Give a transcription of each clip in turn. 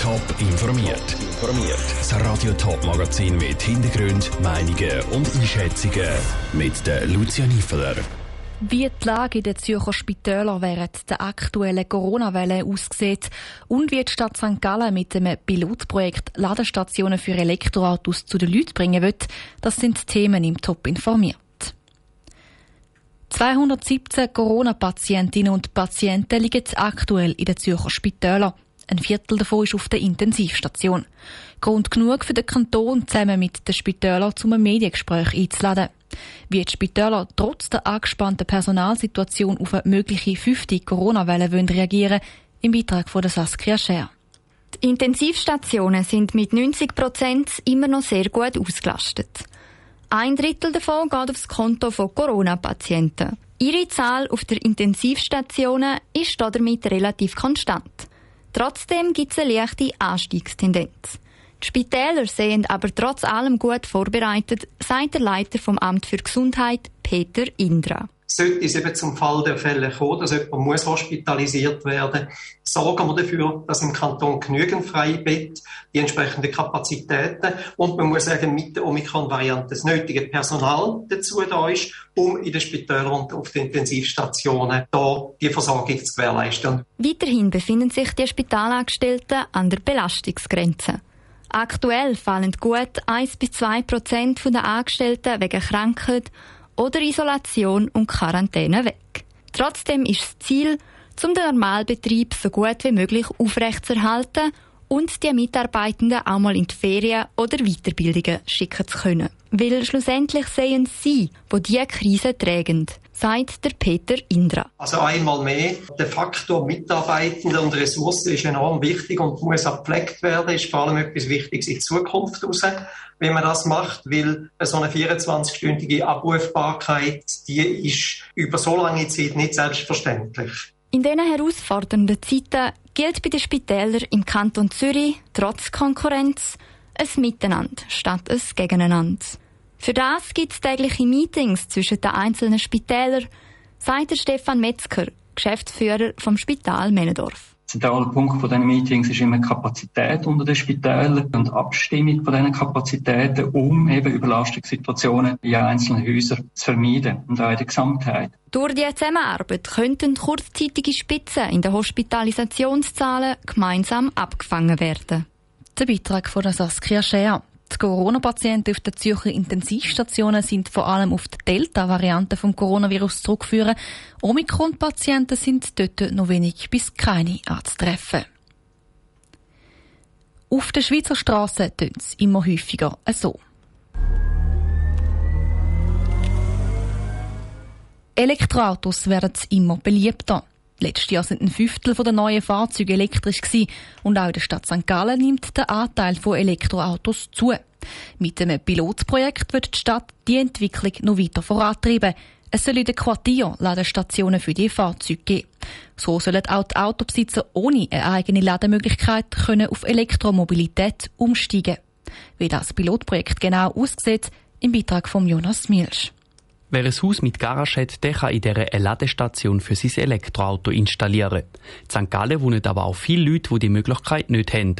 Top informiert. Informiert. Das Radio Top Magazin mit Hintergrund, Meinungen und Einschätzungen mit der Lucia Niefeler. Wie die Lage in den Zürcher Spitälern während der aktuellen Corona-Welle aussieht und wie die Stadt St. Gallen mit dem Pilotprojekt Ladestationen für Elektroautos zu den Leuten bringen wird, das sind Themen im Top informiert. 217 Corona-Patientinnen und Patienten liegen aktuell in den Zürcher Spitälern. Ein Viertel davon ist auf der Intensivstation. Grund genug für den Kanton, zusammen mit den Spitälern zum Mediengespräch einzuladen. Wie die Spitäler trotz der angespannten Personalsituation auf eine mögliche fünfte Corona-Welle reagieren im Beitrag von der Saskia Scher. Die Intensivstationen sind mit 90 Prozent immer noch sehr gut ausgelastet. Ein Drittel davon geht aufs Konto von Corona-Patienten. Ihre Zahl auf der Intensivstationen ist damit relativ konstant. Trotzdem gibt es eine leichte Anstiegstendenz. Die Spitäler sehen aber trotz allem gut vorbereitet, sagt der Leiter vom Amt für Gesundheit, Peter Indra. Sollte es eben zum Fall der Fälle kommen, dass jemand muss hospitalisiert werden sorgen wir dafür, dass im Kanton genügend freie Bett, die entsprechenden Kapazitäten und man muss sagen, mit der Omikron-Variante das nötige Personal dazu da ist, um in den Spitälern und auf den Intensivstationen da die Versorgung zu gewährleisten. Weiterhin befinden sich die Spitalangestellten an der Belastungsgrenze. Aktuell fallen gut 1 bis 2 Prozent der Angestellten wegen Krankheit oder Isolation und Quarantäne weg. Trotzdem ist das Ziel, um den Normalbetrieb so gut wie möglich aufrechtzuerhalten und die Mitarbeitenden auch mal in die Ferien oder Weiterbildungen schicken zu können. Weil schlussendlich sehen sie, wo die Krise tragen, sagt der Peter Indra. Also einmal mehr, der Faktor Mitarbeitende und Ressourcen ist enorm wichtig und muss auch gepflegt werden, ist vor allem etwas Wichtiges in Zukunft raus, wenn man das macht, weil so eine 24-stündige Abrufbarkeit, die ist über so lange Zeit nicht selbstverständlich. In diesen herausfordernden Zeiten gilt bei den Spitälern im Kanton Zürich trotz Konkurrenz ein Miteinander statt ein Gegeneinander. Für das gibt es tägliche Meetings zwischen den einzelnen Spitälern, sagt der Stefan Metzger, Geschäftsführer vom Spital Männendorf. Zentraler Punkt von diesen Meetings ist immer Kapazität unter den Spitälern und Abstimmung von diesen Kapazitäten, um eben Überlastungssituationen in einzelnen Häusern zu vermeiden und auch in der Gesamtheit. Durch die Zusammenarbeit könnten kurzzeitige Spitzen in den Hospitalisationszahlen gemeinsam abgefangen werden. Der Beitrag von Saskia Scher. Die Corona-Patienten auf den Zürcher Intensivstationen sind vor allem auf die Delta-Variante vom Coronavirus zurückzuführen. Omikron-Patienten sind dort noch wenig bis keine anzutreffen. Auf der Schweizer Straße tönt es immer häufiger so. Elektroautos werden immer beliebter. Letztes Jahr sind ein Fünftel der neuen Fahrzeuge elektrisch gewesen. und auch in der Stadt St. Gallen nimmt der Anteil von Elektroautos zu. Mit einem Pilotprojekt wird die Stadt die Entwicklung noch weiter vorantreiben. Es soll in den Quartier Ladestationen für die Fahrzeuge geben. So sollen auch die Autobesitzer ohne eine eigene Lademöglichkeit können auf Elektromobilität umsteigen. Wie das Pilotprojekt genau aussieht, im Beitrag von Jonas Milsch. Wer ein Haus mit Garage hat, der kann in dieser eine Ladestation für sein Elektroauto installieren. In St. Gallen wohnen aber auch viele Leute, die die Möglichkeit nicht haben.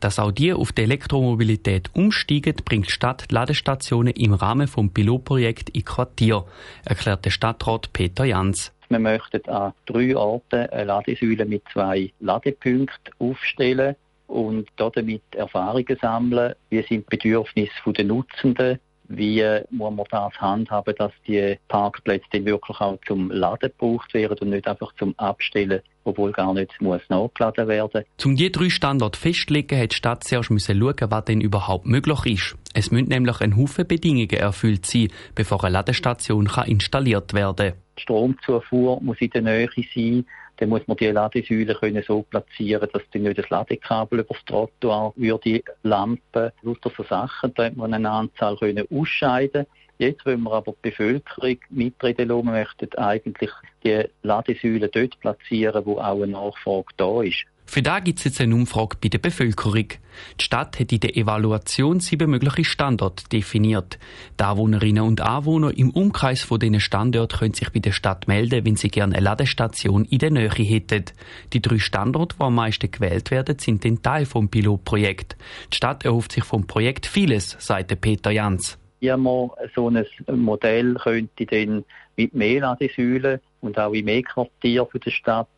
Dass auch die auf die Elektromobilität umsteigen, bringt die Stadt Ladestationen im Rahmen des Pilotprojekts in Quartier, erklärt der Stadtrat Peter Jans. Wir möchten an drei Orten eine Ladesäule mit zwei Ladepunkten aufstellen und damit Erfahrungen sammeln. Wie sind die Bedürfnisse der Nutzenden? Wie muss man das handhaben, dass die Parkplätze dann wirklich auch zum Laden gebraucht werden und nicht einfach zum Abstellen, obwohl gar nicht muss nachgeladen werden. Um die drei Standorte festzulegen, hat die Stadt zuerst müssen schauen, was denn überhaupt möglich ist. Es müssen nämlich ein Haufen Bedingungen erfüllt sein, bevor eine Ladestation installiert werden kann. Die Stromzufuhr muss in der Nähe sein dann muss man die Ladesäule können so platzieren, dass die nicht das Ladekabel über das Trottoir würde lampen. Lauter so Sachen, da hat man eine Anzahl können ausscheiden. Jetzt wollen wir aber die Bevölkerung mitreden lassen. Möchten eigentlich die Ladesäule dort platzieren, wo auch eine Nachfrage da ist. Für da gibt es jetzt eine Umfrage bei der Bevölkerung. Die Stadt hat in der Evaluation sieben mögliche Standorte definiert. Die Anwohnerinnen und Anwohner im Umkreis von diesen Standorten können sich bei der Stadt melden, wenn sie gerne eine Ladestation in der Nähe hätten. Die drei Standorte, die am meisten gewählt werden, sind ein Teil vom Pilotprojekt. Die Stadt erhofft sich vom Projekt vieles, sagte Peter Jans. Ja, man so ein Modell könnte dann mit mehr Ladesäulen und auch in mehr Quartieren der Stadt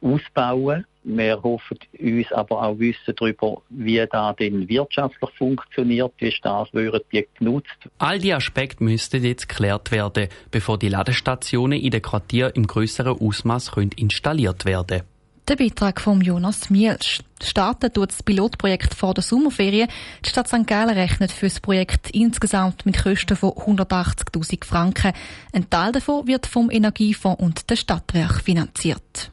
ausbauen. Wir hoffen uns aber auch wissen darüber, wie das denn wirtschaftlich funktioniert, wie stark würden die genutzt. All die Aspekte müssten jetzt geklärt werden, bevor die Ladestationen in den Quartieren im größeren Ausmaß installiert werden der Beitrag von Jonas Mielsch. Starten tut das Pilotprojekt vor der Sommerferien. Die Stadt St. Gallen rechnet für das Projekt insgesamt mit Kosten von 180.000 Franken. Ein Teil davon wird vom Energiefonds und der Stadtwerk finanziert.